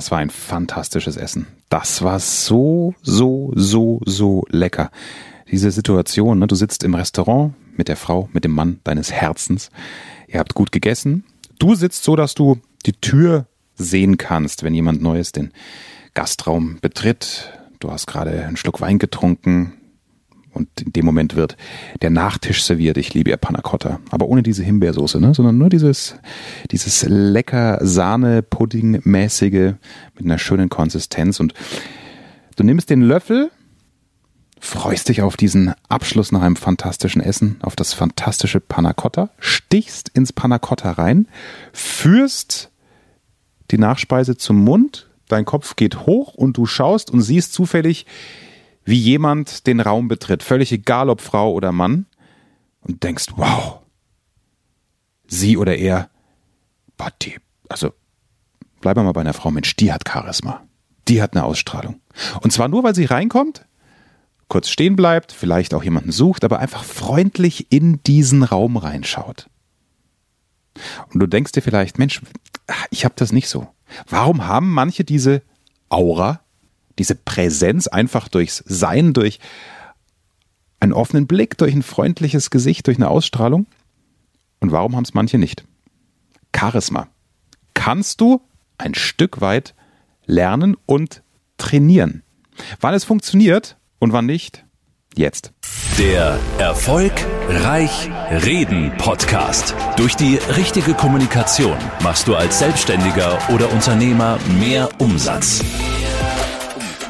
das war ein fantastisches Essen. Das war so, so, so, so lecker. Diese Situation, ne? du sitzt im Restaurant mit der Frau, mit dem Mann deines Herzens. Ihr habt gut gegessen. Du sitzt so, dass du die Tür sehen kannst, wenn jemand Neues den Gastraum betritt. Du hast gerade einen Schluck Wein getrunken, und in dem Moment wird der Nachtisch serviert. Ich liebe ja Panna Cotta. Aber ohne diese Himbeersoße, ne? sondern nur dieses, dieses lecker Sahne-Pudding-mäßige mit einer schönen Konsistenz. Und du nimmst den Löffel, freust dich auf diesen Abschluss nach einem fantastischen Essen, auf das fantastische Panna Cotta, stichst ins Panna Cotta rein, führst die Nachspeise zum Mund, dein Kopf geht hoch und du schaust und siehst zufällig wie jemand den Raum betritt, völlig egal ob Frau oder Mann, und denkst, wow, sie oder er, boah, die, also bleib mal bei einer Frau, Mensch, die hat Charisma, die hat eine Ausstrahlung. Und zwar nur, weil sie reinkommt, kurz stehen bleibt, vielleicht auch jemanden sucht, aber einfach freundlich in diesen Raum reinschaut. Und du denkst dir vielleicht, Mensch, ich habe das nicht so. Warum haben manche diese Aura? Diese Präsenz einfach durchs Sein, durch einen offenen Blick, durch ein freundliches Gesicht, durch eine Ausstrahlung. Und warum haben es manche nicht? Charisma. Kannst du ein Stück weit lernen und trainieren. Wann es funktioniert und wann nicht, jetzt. Der Erfolg Reich Reden Podcast. Durch die richtige Kommunikation machst du als Selbstständiger oder Unternehmer mehr Umsatz.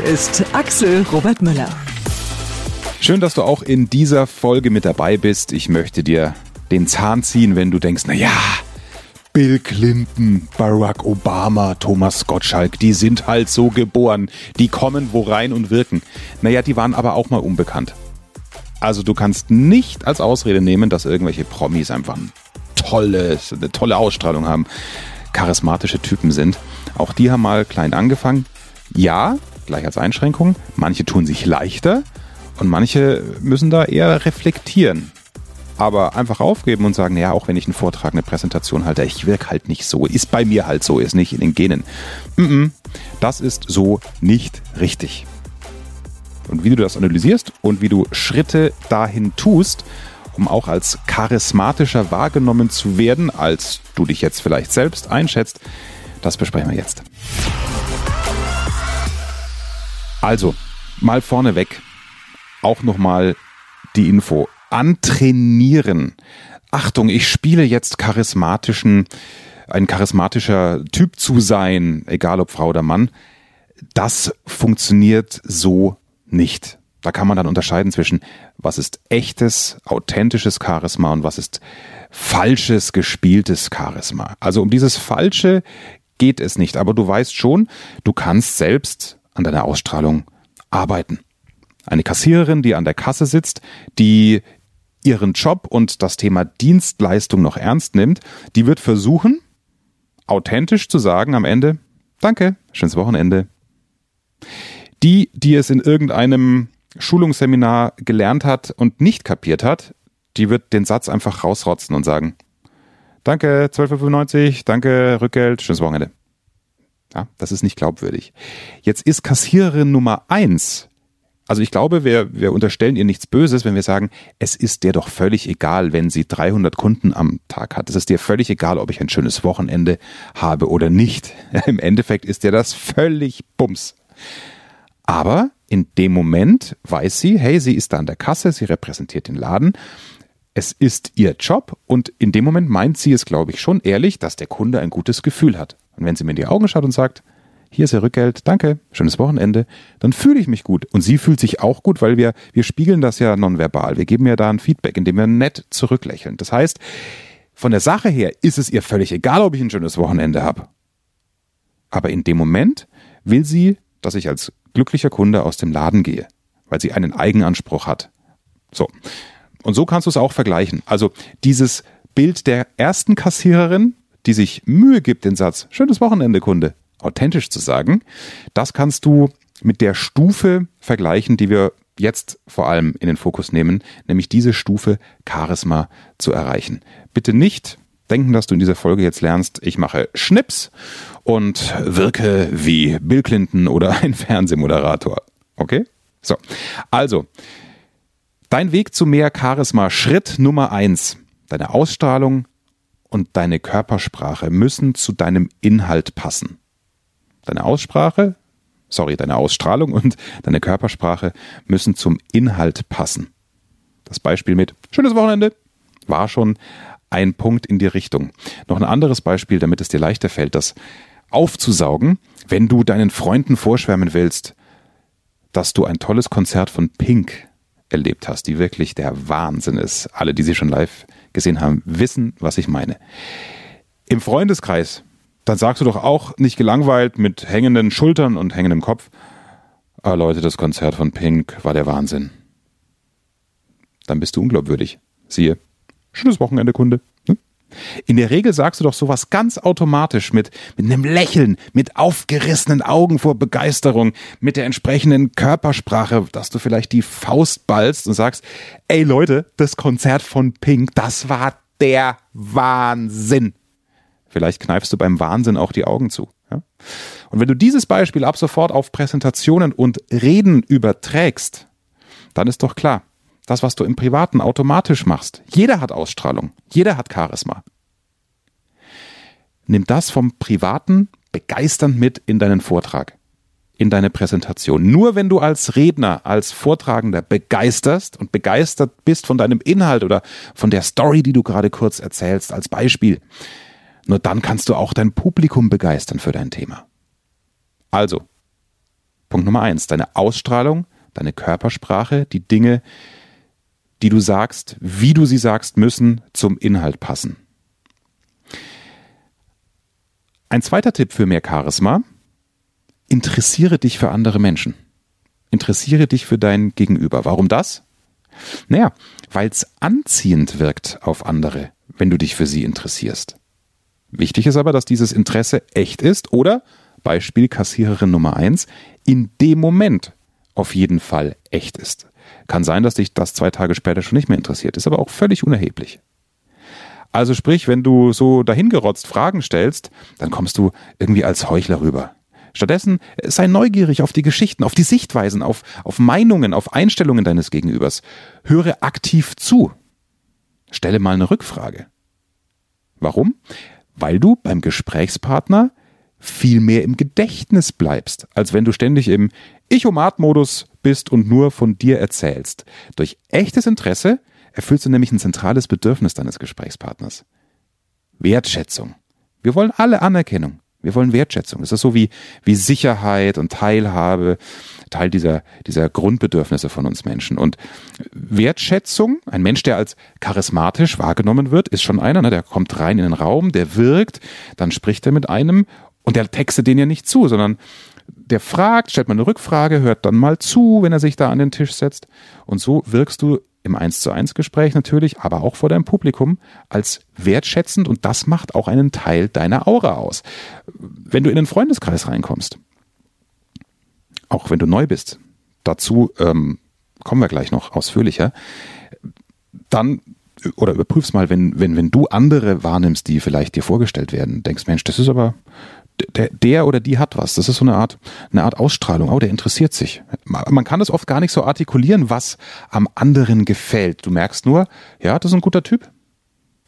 ist, Axel Robert Müller. Schön, dass du auch in dieser Folge mit dabei bist. Ich möchte dir den Zahn ziehen, wenn du denkst, na ja, Bill Clinton, Barack Obama, Thomas Gottschalk, die sind halt so geboren. Die kommen wo rein und wirken. Naja, die waren aber auch mal unbekannt. Also du kannst nicht als Ausrede nehmen, dass irgendwelche Promis einfach ein tolles, eine tolle Ausstrahlung haben, charismatische Typen sind. Auch die haben mal klein angefangen. Ja, gleich als Einschränkung. Manche tun sich leichter und manche müssen da eher reflektieren. Aber einfach aufgeben und sagen, ja, auch wenn ich einen Vortrag, eine Präsentation halte, ich wirke halt nicht so, ist bei mir halt so, ist nicht in den Genen. Das ist so nicht richtig. Und wie du das analysierst und wie du Schritte dahin tust, um auch als charismatischer wahrgenommen zu werden, als du dich jetzt vielleicht selbst einschätzt, das besprechen wir jetzt. Also, mal vorneweg auch nochmal die Info antrainieren. Achtung, ich spiele jetzt charismatischen, ein charismatischer Typ zu sein, egal ob Frau oder Mann. Das funktioniert so nicht. Da kann man dann unterscheiden zwischen, was ist echtes, authentisches Charisma und was ist falsches, gespieltes Charisma. Also um dieses Falsche geht es nicht, aber du weißt schon, du kannst selbst an deiner Ausstrahlung arbeiten. Eine Kassiererin, die an der Kasse sitzt, die ihren Job und das Thema Dienstleistung noch ernst nimmt, die wird versuchen, authentisch zu sagen am Ende, danke, schönes Wochenende. Die, die es in irgendeinem Schulungsseminar gelernt hat und nicht kapiert hat, die wird den Satz einfach rausrotzen und sagen, danke, 12,95, danke, Rückgeld, schönes Wochenende. Ja, das ist nicht glaubwürdig. Jetzt ist Kassiererin Nummer eins also ich glaube, wir, wir unterstellen ihr nichts Böses, wenn wir sagen, es ist dir doch völlig egal, wenn sie 300 Kunden am Tag hat. Es ist dir völlig egal, ob ich ein schönes Wochenende habe oder nicht. Im Endeffekt ist dir das völlig Bums. Aber in dem Moment weiß sie, hey, sie ist da an der Kasse, sie repräsentiert den Laden. Es ist ihr Job und in dem Moment meint sie es, glaube ich, schon ehrlich, dass der Kunde ein gutes Gefühl hat. Und wenn sie mir in die Augen schaut und sagt, hier ist Ihr Rückgeld, danke, schönes Wochenende, dann fühle ich mich gut. Und sie fühlt sich auch gut, weil wir, wir spiegeln das ja nonverbal. Wir geben ja da ein Feedback, indem wir nett zurücklächeln. Das heißt, von der Sache her ist es ihr völlig egal, ob ich ein schönes Wochenende habe. Aber in dem Moment will sie, dass ich als glücklicher Kunde aus dem Laden gehe, weil sie einen Eigenanspruch hat. So. Und so kannst du es auch vergleichen. Also dieses Bild der ersten Kassiererin, die sich Mühe gibt, den Satz, schönes Wochenende, Kunde, authentisch zu sagen, das kannst du mit der Stufe vergleichen, die wir jetzt vor allem in den Fokus nehmen, nämlich diese Stufe Charisma zu erreichen. Bitte nicht denken, dass du in dieser Folge jetzt lernst, ich mache Schnips und wirke wie Bill Clinton oder ein Fernsehmoderator. Okay? So. Also, dein Weg zu mehr Charisma, Schritt Nummer eins. Deine Ausstrahlung und deine Körpersprache müssen zu deinem Inhalt passen. Deine Aussprache, sorry, deine Ausstrahlung und deine Körpersprache müssen zum Inhalt passen. Das Beispiel mit schönes Wochenende war schon ein Punkt in die Richtung. Noch ein anderes Beispiel, damit es dir leichter fällt, das aufzusaugen, wenn du deinen Freunden vorschwärmen willst, dass du ein tolles Konzert von Pink erlebt hast, die wirklich der Wahnsinn ist. Alle, die sie schon live gesehen haben, wissen, was ich meine. Im Freundeskreis, dann sagst du doch auch nicht gelangweilt mit hängenden Schultern und hängendem Kopf, ah Leute, das Konzert von Pink war der Wahnsinn. Dann bist du unglaubwürdig. Siehe, schönes Wochenende, Kunde. In der Regel sagst du doch sowas ganz automatisch mit, mit einem Lächeln, mit aufgerissenen Augen vor Begeisterung, mit der entsprechenden Körpersprache, dass du vielleicht die Faust ballst und sagst, ey Leute, das Konzert von Pink, das war der Wahnsinn. Vielleicht kneifst du beim Wahnsinn auch die Augen zu. Ja? Und wenn du dieses Beispiel ab sofort auf Präsentationen und Reden überträgst, dann ist doch klar, das, was du im Privaten automatisch machst. Jeder hat Ausstrahlung, jeder hat Charisma. Nimm das vom Privaten begeisternd mit in deinen Vortrag, in deine Präsentation. Nur wenn du als Redner, als Vortragender begeisterst und begeistert bist von deinem Inhalt oder von der Story, die du gerade kurz erzählst, als Beispiel, nur dann kannst du auch dein Publikum begeistern für dein Thema. Also, Punkt Nummer eins, deine Ausstrahlung, deine Körpersprache, die Dinge, die du sagst, wie du sie sagst, müssen zum Inhalt passen. Ein zweiter Tipp für mehr Charisma, interessiere dich für andere Menschen. Interessiere dich für dein Gegenüber. Warum das? Naja, weil es anziehend wirkt auf andere, wenn du dich für sie interessierst. Wichtig ist aber, dass dieses Interesse echt ist oder, Beispiel Kassiererin Nummer eins in dem Moment auf jeden Fall echt ist. Kann sein, dass dich das zwei Tage später schon nicht mehr interessiert, ist aber auch völlig unerheblich. Also sprich, wenn du so dahingerotzt Fragen stellst, dann kommst du irgendwie als Heuchler rüber. Stattdessen äh, sei neugierig auf die Geschichten, auf die Sichtweisen, auf, auf Meinungen, auf Einstellungen deines Gegenübers. Höre aktiv zu. Stelle mal eine Rückfrage. Warum? Weil du beim Gesprächspartner viel mehr im Gedächtnis bleibst, als wenn du ständig im Ich-um-Art-Modus bist und nur von dir erzählst. Durch echtes Interesse erfüllst du nämlich ein zentrales Bedürfnis deines Gesprächspartners. Wertschätzung. Wir wollen alle Anerkennung. Wir wollen Wertschätzung. Das ist so wie, wie Sicherheit und Teilhabe, Teil dieser, dieser Grundbedürfnisse von uns Menschen. Und Wertschätzung, ein Mensch, der als charismatisch wahrgenommen wird, ist schon einer, ne, der kommt rein in den Raum, der wirkt, dann spricht er mit einem und der textet den ja nicht zu, sondern der fragt, stellt mal eine Rückfrage, hört dann mal zu, wenn er sich da an den Tisch setzt. Und so wirkst du im 1 zu 1 Gespräch natürlich, aber auch vor deinem Publikum als wertschätzend und das macht auch einen Teil deiner Aura aus. Wenn du in den Freundeskreis reinkommst, auch wenn du neu bist, dazu ähm, kommen wir gleich noch ausführlicher, dann oder überprüfst mal, wenn, wenn, wenn du andere wahrnimmst, die vielleicht dir vorgestellt werden, denkst, Mensch, das ist aber, der, der oder die hat was. Das ist so eine Art, eine Art Ausstrahlung. Oh, der interessiert sich. Man kann das oft gar nicht so artikulieren, was am anderen gefällt. Du merkst nur, ja, das ist ein guter Typ.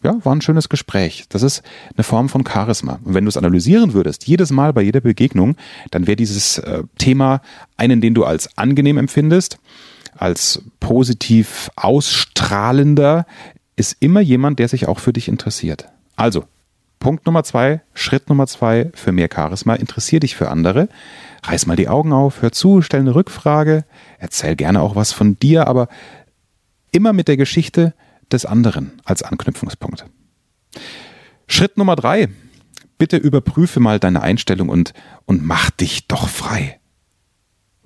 Ja, war ein schönes Gespräch. Das ist eine Form von Charisma. Und wenn du es analysieren würdest, jedes Mal bei jeder Begegnung, dann wäre dieses äh, Thema einen, den du als angenehm empfindest, als positiv ausstrahlender, ist immer jemand, der sich auch für dich interessiert. Also, Punkt Nummer zwei, Schritt Nummer zwei für mehr Charisma. Interessier dich für andere. Reiß mal die Augen auf, hör zu, stell eine Rückfrage, erzähl gerne auch was von dir, aber immer mit der Geschichte des anderen als Anknüpfungspunkt. Schritt Nummer drei. bitte überprüfe mal deine Einstellung und, und mach dich doch frei.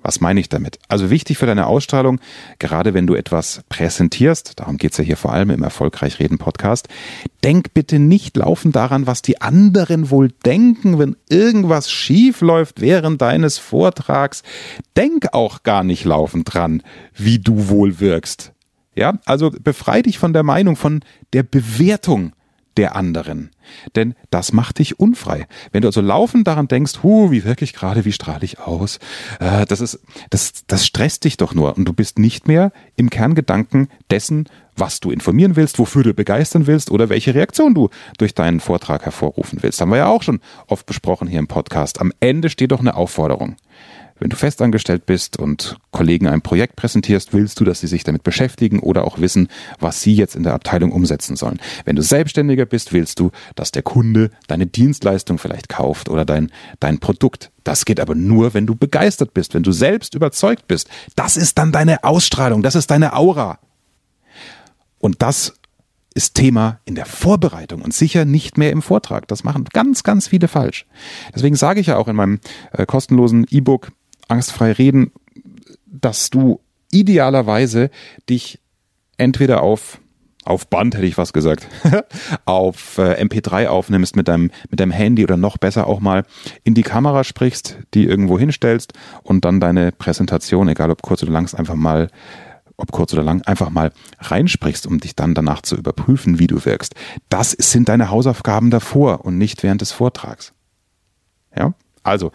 Was meine ich damit? Also wichtig für deine Ausstrahlung, gerade wenn du etwas präsentierst, darum geht's ja hier vor allem im Erfolgreich Reden Podcast, denk bitte nicht laufend daran, was die anderen wohl denken, wenn irgendwas schief läuft während deines Vortrags. Denk auch gar nicht laufend dran, wie du wohl wirkst. Ja, also befrei dich von der Meinung, von der Bewertung der anderen. Denn das macht dich unfrei. Wenn du also laufend daran denkst, hu, wie wirklich gerade, wie strahle ich aus, äh, das ist, das, das stresst dich doch nur und du bist nicht mehr im Kerngedanken dessen, was du informieren willst, wofür du begeistern willst oder welche Reaktion du durch deinen Vortrag hervorrufen willst. Haben wir ja auch schon oft besprochen hier im Podcast. Am Ende steht doch eine Aufforderung. Wenn du festangestellt bist und Kollegen ein Projekt präsentierst, willst du, dass sie sich damit beschäftigen oder auch wissen, was sie jetzt in der Abteilung umsetzen sollen. Wenn du Selbstständiger bist, willst du, dass der Kunde deine Dienstleistung vielleicht kauft oder dein, dein Produkt. Das geht aber nur, wenn du begeistert bist, wenn du selbst überzeugt bist. Das ist dann deine Ausstrahlung, das ist deine Aura. Und das ist Thema in der Vorbereitung und sicher nicht mehr im Vortrag. Das machen ganz, ganz viele falsch. Deswegen sage ich ja auch in meinem äh, kostenlosen E-Book angstfrei reden, dass du idealerweise dich entweder auf auf Band hätte ich was gesagt, auf äh, MP3 aufnimmst mit deinem, mit deinem Handy oder noch besser auch mal in die Kamera sprichst, die irgendwo hinstellst und dann deine Präsentation, egal ob kurz oder lang, einfach mal, ob kurz oder lang, einfach mal reinsprichst, um dich dann danach zu überprüfen, wie du wirkst. Das sind deine Hausaufgaben davor und nicht während des Vortrags. Ja? Also,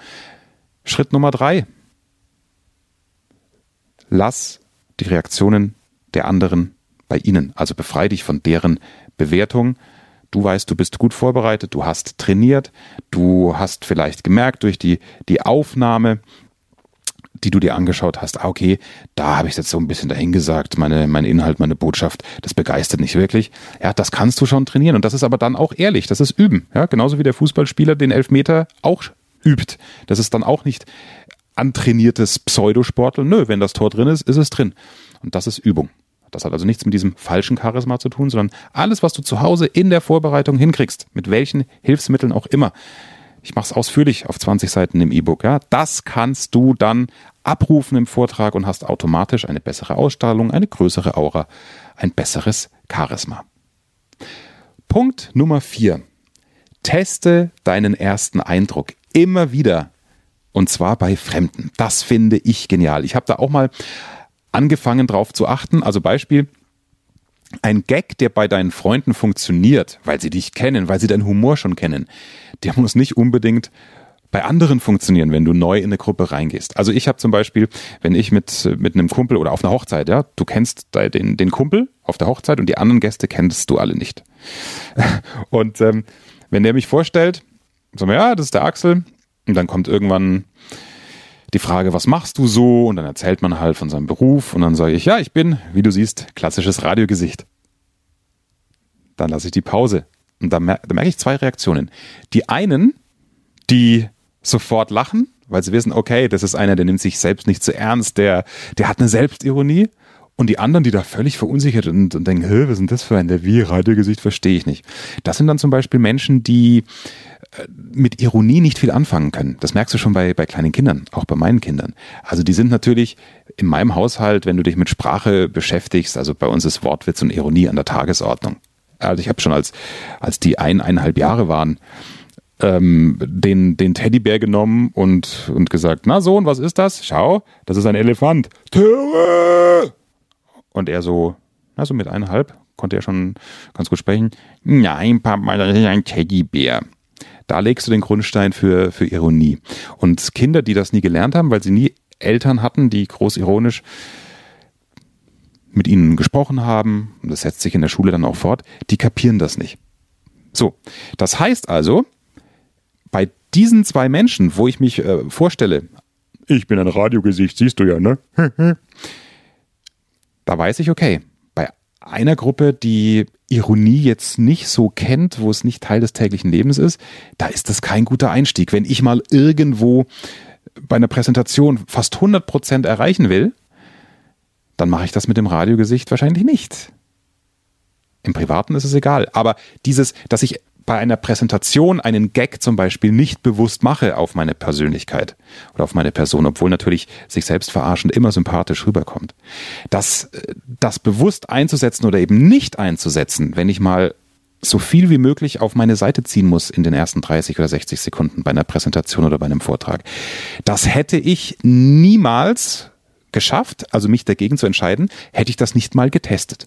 Schritt Nummer drei lass die Reaktionen der anderen bei ihnen. Also befreie dich von deren Bewertung. Du weißt, du bist gut vorbereitet, du hast trainiert, du hast vielleicht gemerkt durch die, die Aufnahme, die du dir angeschaut hast, ah, okay, da habe ich jetzt so ein bisschen dahingesagt, meine, mein Inhalt, meine Botschaft, das begeistert nicht wirklich. Ja, das kannst du schon trainieren und das ist aber dann auch ehrlich, das ist Üben. Ja, genauso wie der Fußballspieler den Elfmeter auch übt. Das ist dann auch nicht antrainiertes Pseudosportel. Nö, wenn das Tor drin ist, ist es drin. Und das ist Übung. Das hat also nichts mit diesem falschen Charisma zu tun, sondern alles, was du zu Hause in der Vorbereitung hinkriegst, mit welchen Hilfsmitteln auch immer. Ich mache es ausführlich auf 20 Seiten im E-Book. Ja, das kannst du dann abrufen im Vortrag und hast automatisch eine bessere Ausstrahlung, eine größere Aura, ein besseres Charisma. Punkt Nummer vier: Teste deinen ersten Eindruck immer wieder und zwar bei Fremden. Das finde ich genial. Ich habe da auch mal angefangen drauf zu achten. Also Beispiel, ein Gag, der bei deinen Freunden funktioniert, weil sie dich kennen, weil sie deinen Humor schon kennen, der muss nicht unbedingt bei anderen funktionieren, wenn du neu in eine Gruppe reingehst. Also ich habe zum Beispiel, wenn ich mit, mit einem Kumpel oder auf einer Hochzeit, ja, du kennst den, den Kumpel auf der Hochzeit und die anderen Gäste kennst du alle nicht. Und ähm, wenn der mich vorstellt, sagen wir, ja, das ist der Axel, und dann kommt irgendwann die Frage, was machst du so? Und dann erzählt man halt von seinem Beruf und dann sage ich, ja, ich bin, wie du siehst, klassisches Radiogesicht. Dann lasse ich die Pause. Und da, mer da merke ich zwei Reaktionen. Die einen, die sofort lachen, weil sie wissen, okay, das ist einer, der nimmt sich selbst nicht zu ernst, der, der hat eine Selbstironie. Und die anderen, die da völlig verunsichert und, und denken, was denn das für ein, der wie Radiogesicht, verstehe ich nicht. Das sind dann zum Beispiel Menschen, die mit Ironie nicht viel anfangen können. Das merkst du schon bei, bei kleinen Kindern, auch bei meinen Kindern. Also die sind natürlich in meinem Haushalt, wenn du dich mit Sprache beschäftigst, also bei uns ist Wortwitz und Ironie an der Tagesordnung. Also ich habe schon als, als die ein, eineinhalb Jahre waren, ähm, den, den Teddybär genommen und, und gesagt, na Sohn, was ist das? Schau, das ist ein Elefant. Töre! Und er so, na so mit eineinhalb, konnte er schon ganz gut sprechen. Nein, Papa, das ist ein Teddybär. Da legst du den Grundstein für, für Ironie. Und Kinder, die das nie gelernt haben, weil sie nie Eltern hatten, die groß ironisch mit ihnen gesprochen haben, und das setzt sich in der Schule dann auch fort, die kapieren das nicht. So, das heißt also, bei diesen zwei Menschen, wo ich mich äh, vorstelle, ich bin ein Radiogesicht, siehst du ja, ne? da weiß ich, okay, bei einer Gruppe, die Ironie jetzt nicht so kennt, wo es nicht Teil des täglichen Lebens ist, da ist das kein guter Einstieg. Wenn ich mal irgendwo bei einer Präsentation fast 100 Prozent erreichen will, dann mache ich das mit dem Radiogesicht wahrscheinlich nicht. Im Privaten ist es egal. Aber dieses, dass ich bei einer Präsentation einen Gag zum Beispiel nicht bewusst mache auf meine Persönlichkeit oder auf meine Person, obwohl natürlich sich selbst verarschend immer sympathisch rüberkommt. Das, das bewusst einzusetzen oder eben nicht einzusetzen, wenn ich mal so viel wie möglich auf meine Seite ziehen muss in den ersten 30 oder 60 Sekunden bei einer Präsentation oder bei einem Vortrag. Das hätte ich niemals geschafft, also mich dagegen zu entscheiden, hätte ich das nicht mal getestet.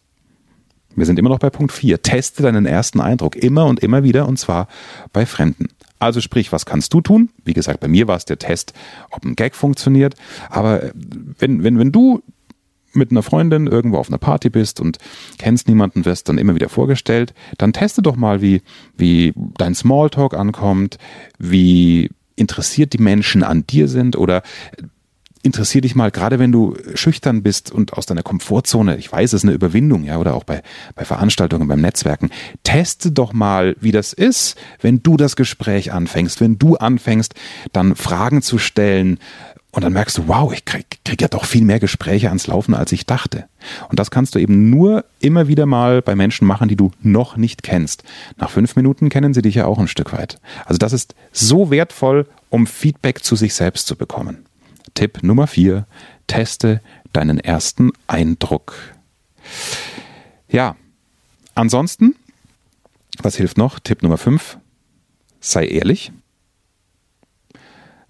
Wir sind immer noch bei Punkt 4. Teste deinen ersten Eindruck immer und immer wieder und zwar bei Fremden. Also sprich, was kannst du tun? Wie gesagt, bei mir war es der Test, ob ein Gag funktioniert. Aber äh, wenn, wenn, wenn du mit einer Freundin irgendwo auf einer Party bist und kennst niemanden, wirst dann immer wieder vorgestellt, dann teste doch mal, wie, wie dein Smalltalk ankommt, wie interessiert die Menschen an dir sind oder interessier dich mal, gerade wenn du schüchtern bist und aus deiner Komfortzone, ich weiß, es ist eine Überwindung, ja, oder auch bei, bei Veranstaltungen, beim Netzwerken, teste doch mal, wie das ist, wenn du das Gespräch anfängst, wenn du anfängst, dann Fragen zu stellen, und dann merkst du, wow, ich krieg, krieg ja doch viel mehr Gespräche ans Laufen, als ich dachte. Und das kannst du eben nur immer wieder mal bei Menschen machen, die du noch nicht kennst. Nach fünf Minuten kennen sie dich ja auch ein Stück weit. Also das ist so wertvoll, um Feedback zu sich selbst zu bekommen. Tipp Nummer vier, teste deinen ersten Eindruck. Ja, ansonsten, was hilft noch? Tipp Nummer fünf, sei ehrlich.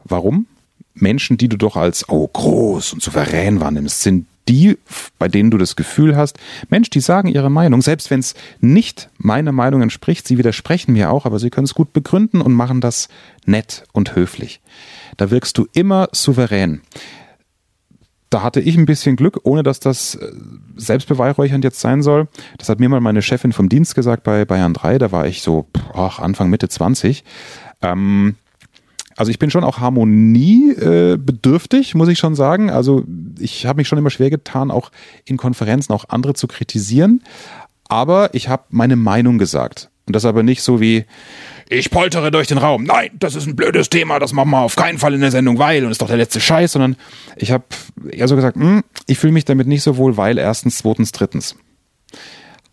Warum? Menschen, die du doch als oh groß und souverän wahrnimmst, sind die, bei denen du das Gefühl hast, Mensch, die sagen ihre Meinung, selbst wenn es nicht meiner Meinung entspricht, sie widersprechen mir auch, aber sie können es gut begründen und machen das nett und höflich. Da wirkst du immer souverän. Da hatte ich ein bisschen Glück, ohne dass das äh, selbstbeweihräuchernd jetzt sein soll. Das hat mir mal meine Chefin vom Dienst gesagt bei Bayern 3. Da war ich so ach, Anfang, Mitte 20. Ähm, also ich bin schon auch harmoniebedürftig, äh, muss ich schon sagen. Also ich habe mich schon immer schwer getan, auch in Konferenzen auch andere zu kritisieren. Aber ich habe meine Meinung gesagt. Und das aber nicht so wie, ich poltere durch den Raum. Nein, das ist ein blödes Thema, das machen wir auf keinen Fall in der Sendung, weil und ist doch der letzte Scheiß, sondern ich habe eher so gesagt, hm, ich fühle mich damit nicht so wohl, weil erstens, zweitens, drittens.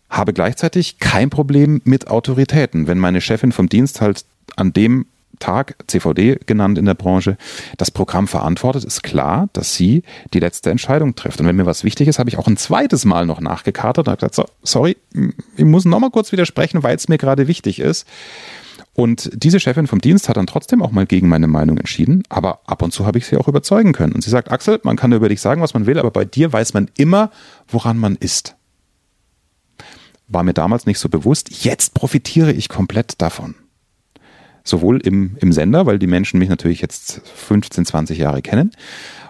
Habe gleichzeitig kein Problem mit Autoritäten. Wenn meine Chefin vom Dienst halt an dem Tag, CVD genannt in der Branche, das Programm verantwortet, ist klar, dass sie die letzte Entscheidung trifft. Und wenn mir was wichtig ist, habe ich auch ein zweites Mal noch nachgekatert und habe gesagt, so, sorry, ich muss noch mal kurz widersprechen, weil es mir gerade wichtig ist. Und diese Chefin vom Dienst hat dann trotzdem auch mal gegen meine Meinung entschieden, aber ab und zu habe ich sie auch überzeugen können. Und sie sagt, Axel, man kann über dich sagen, was man will, aber bei dir weiß man immer, woran man ist. War mir damals nicht so bewusst. Jetzt profitiere ich komplett davon sowohl im, im Sender, weil die Menschen mich natürlich jetzt 15, 20 Jahre kennen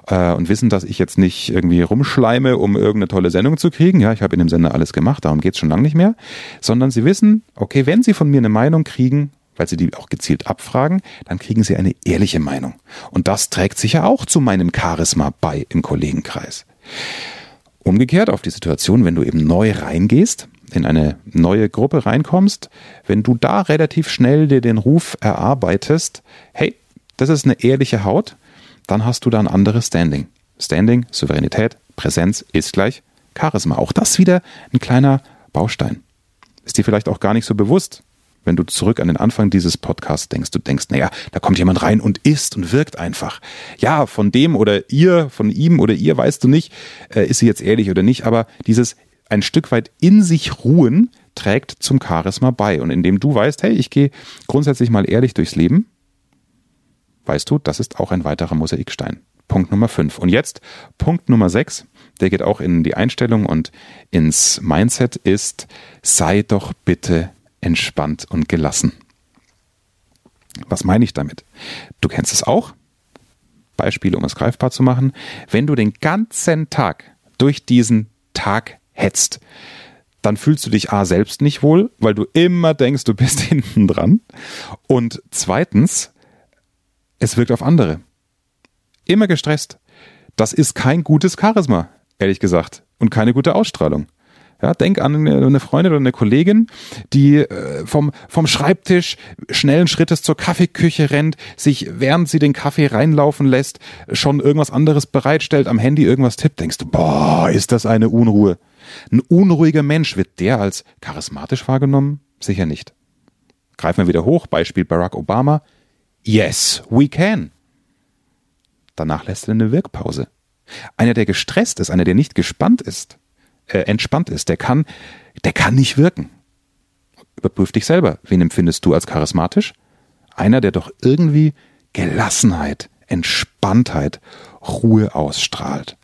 äh, und wissen, dass ich jetzt nicht irgendwie rumschleime, um irgendeine tolle Sendung zu kriegen. Ja, ich habe in dem Sender alles gemacht, darum geht's schon lange nicht mehr. Sondern sie wissen, okay, wenn sie von mir eine Meinung kriegen, weil sie die auch gezielt abfragen, dann kriegen sie eine ehrliche Meinung. Und das trägt sicher auch zu meinem Charisma bei im Kollegenkreis. Umgekehrt auf die Situation, wenn du eben neu reingehst, in eine neue Gruppe reinkommst, wenn du da relativ schnell dir den Ruf erarbeitest, hey, das ist eine ehrliche Haut, dann hast du da ein anderes Standing. Standing, Souveränität, Präsenz ist gleich Charisma. Auch das wieder ein kleiner Baustein. Ist dir vielleicht auch gar nicht so bewusst, wenn du zurück an den Anfang dieses Podcasts denkst, du denkst, naja, da kommt jemand rein und ist und wirkt einfach. Ja, von dem oder ihr, von ihm oder ihr weißt du nicht, äh, ist sie jetzt ehrlich oder nicht, aber dieses ein Stück weit in sich ruhen trägt zum Charisma bei. Und indem du weißt, hey, ich gehe grundsätzlich mal ehrlich durchs Leben, weißt du, das ist auch ein weiterer Mosaikstein. Punkt Nummer 5. Und jetzt Punkt Nummer 6, der geht auch in die Einstellung und ins Mindset, ist, sei doch bitte entspannt und gelassen. Was meine ich damit? Du kennst es auch. Beispiele, um es greifbar zu machen. Wenn du den ganzen Tag durch diesen Tag hetzt, dann fühlst du dich A selbst nicht wohl, weil du immer denkst, du bist hinten dran. Und zweitens, es wirkt auf andere. Immer gestresst. Das ist kein gutes Charisma, ehrlich gesagt, und keine gute Ausstrahlung. Ja, denk an eine Freundin oder eine Kollegin, die äh, vom, vom Schreibtisch schnellen Schrittes zur Kaffeeküche rennt, sich während sie den Kaffee reinlaufen lässt, schon irgendwas anderes bereitstellt, am Handy irgendwas tippt, denkst du, boah, ist das eine Unruhe. Ein unruhiger Mensch, wird der als charismatisch wahrgenommen? Sicher nicht. Greifen wir wieder hoch, Beispiel Barack Obama. Yes, we can. Danach lässt er eine Wirkpause. Einer, der gestresst ist, einer, der nicht gespannt ist, äh, entspannt ist, der kann, der kann nicht wirken. Überprüf dich selber. Wen empfindest du als charismatisch? Einer, der doch irgendwie Gelassenheit, Entspanntheit, Ruhe ausstrahlt.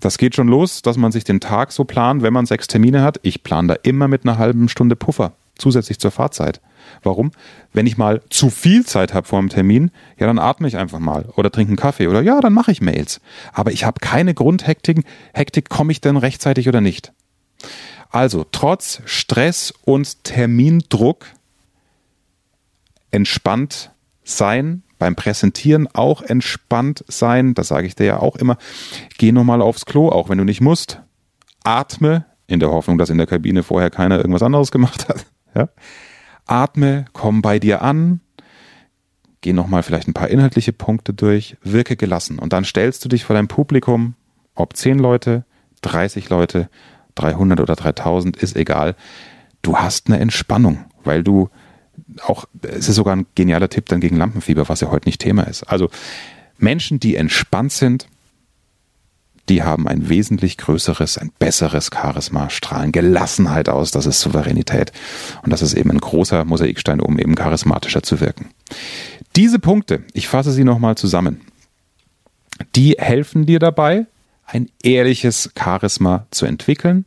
Das geht schon los, dass man sich den Tag so plant, wenn man sechs Termine hat. Ich plane da immer mit einer halben Stunde Puffer, zusätzlich zur Fahrzeit. Warum? Wenn ich mal zu viel Zeit habe vor einem Termin, ja, dann atme ich einfach mal oder trinke einen Kaffee oder ja, dann mache ich Mails. Aber ich habe keine Grundhektik. Hektik, komme ich denn rechtzeitig oder nicht? Also, trotz Stress und Termindruck entspannt sein, beim Präsentieren auch entspannt sein. Das sage ich dir ja auch immer. Geh nochmal aufs Klo, auch wenn du nicht musst. Atme, in der Hoffnung, dass in der Kabine vorher keiner irgendwas anderes gemacht hat. Ja? Atme, komm bei dir an. Geh nochmal vielleicht ein paar inhaltliche Punkte durch. Wirke gelassen. Und dann stellst du dich vor dein Publikum, ob 10 Leute, 30 Leute, 300 oder 3000, ist egal. Du hast eine Entspannung, weil du auch, es ist sogar ein genialer Tipp dann gegen Lampenfieber, was ja heute nicht Thema ist. Also Menschen, die entspannt sind, die haben ein wesentlich größeres, ein besseres Charisma, strahlen Gelassenheit aus, das ist Souveränität. Und das ist eben ein großer Mosaikstein, um eben charismatischer zu wirken. Diese Punkte, ich fasse sie nochmal zusammen, die helfen dir dabei, ein ehrliches Charisma zu entwickeln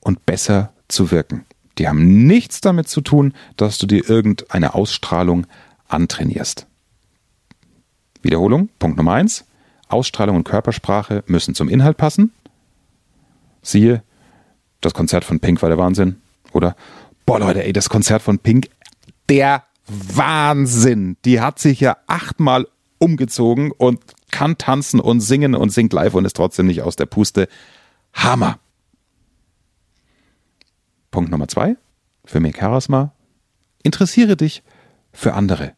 und besser zu wirken. Die haben nichts damit zu tun, dass du dir irgendeine Ausstrahlung antrainierst. Wiederholung, Punkt Nummer eins. Ausstrahlung und Körpersprache müssen zum Inhalt passen. Siehe, das Konzert von Pink war der Wahnsinn. Oder, boah Leute, ey, das Konzert von Pink, der Wahnsinn. Die hat sich ja achtmal umgezogen und kann tanzen und singen und singt live und ist trotzdem nicht aus der Puste. Hammer. Punkt Nummer zwei, für mehr Charisma, interessiere dich für andere.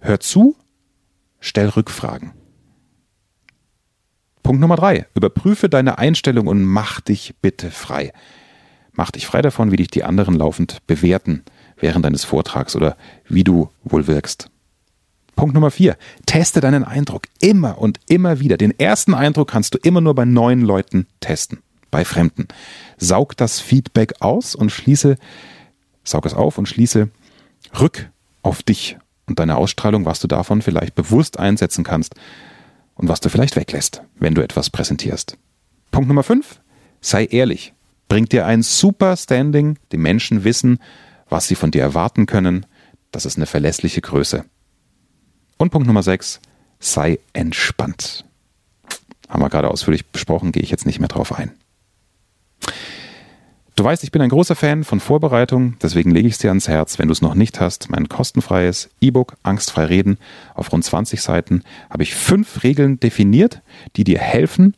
Hör zu, stell Rückfragen. Punkt Nummer drei, überprüfe deine Einstellung und mach dich bitte frei. Mach dich frei davon, wie dich die anderen laufend bewerten während deines Vortrags oder wie du wohl wirkst. Punkt Nummer vier, teste deinen Eindruck immer und immer wieder. Den ersten Eindruck kannst du immer nur bei neuen Leuten testen bei Fremden. Saug das Feedback aus und schließe, saug es auf und schließe rück auf dich und deine Ausstrahlung, was du davon vielleicht bewusst einsetzen kannst und was du vielleicht weglässt, wenn du etwas präsentierst. Punkt Nummer 5. Sei ehrlich. Bringt dir ein super Standing. Die Menschen wissen, was sie von dir erwarten können. Das ist eine verlässliche Größe. Und Punkt Nummer 6. Sei entspannt. Haben wir gerade ausführlich besprochen, gehe ich jetzt nicht mehr drauf ein. Du weißt, ich bin ein großer Fan von Vorbereitung, deswegen lege ich es dir ans Herz, wenn du es noch nicht hast, mein kostenfreies E-Book Angstfrei reden auf rund 20 Seiten habe ich fünf Regeln definiert, die dir helfen,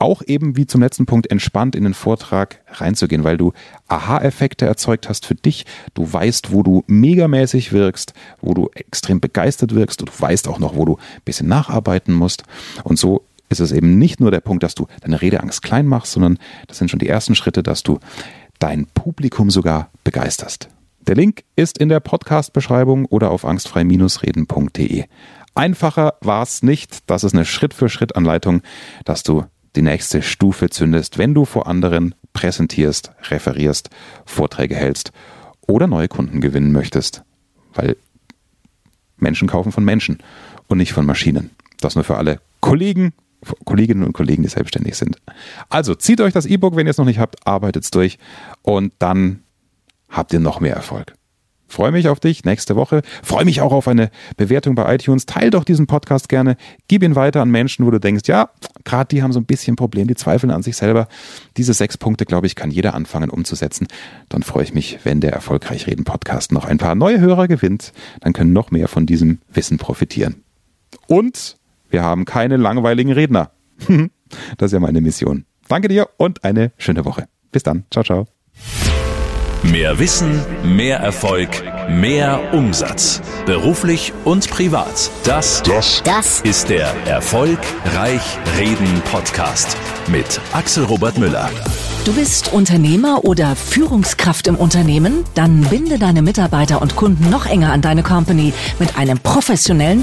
auch eben wie zum letzten Punkt entspannt in den Vortrag reinzugehen, weil du Aha-Effekte erzeugt hast für dich. Du weißt, wo du megamäßig wirkst, wo du extrem begeistert wirkst und du weißt auch noch, wo du ein bisschen nacharbeiten musst. Und so ist es eben nicht nur der Punkt, dass du deine Redeangst klein machst, sondern das sind schon die ersten Schritte, dass du dein Publikum sogar begeisterst. Der Link ist in der Podcast-Beschreibung oder auf angstfrei-reden.de. Einfacher war es nicht. Das ist eine Schritt-für-Schritt-Anleitung, dass du die nächste Stufe zündest, wenn du vor anderen präsentierst, referierst, Vorträge hältst oder neue Kunden gewinnen möchtest. Weil Menschen kaufen von Menschen und nicht von Maschinen. Das nur für alle Kollegen Kolleginnen und Kollegen, die selbstständig sind. Also zieht euch das E-Book, wenn ihr es noch nicht habt, arbeitet es durch und dann habt ihr noch mehr Erfolg. Freue mich auf dich nächste Woche. Freue mich auch auf eine Bewertung bei iTunes. Teil doch diesen Podcast gerne. Gib ihn weiter an Menschen, wo du denkst, ja, gerade die haben so ein bisschen Problem, die zweifeln an sich selber. Diese sechs Punkte, glaube ich, kann jeder anfangen umzusetzen. Dann freue ich mich, wenn der Erfolgreich Reden Podcast noch ein paar neue Hörer gewinnt. Dann können noch mehr von diesem Wissen profitieren. Und wir haben keine langweiligen Redner. das ist ja meine Mission. Danke dir und eine schöne Woche. Bis dann. Ciao, ciao. Mehr Wissen, mehr Erfolg, mehr Umsatz. Beruflich und privat. Das, Das Das ist der Erfolg Reich Reden Podcast mit Axel Robert Müller. Du bist Unternehmer oder Führungskraft im Unternehmen? Dann binde deine Mitarbeiter und Kunden noch enger an deine Company mit einem professionellen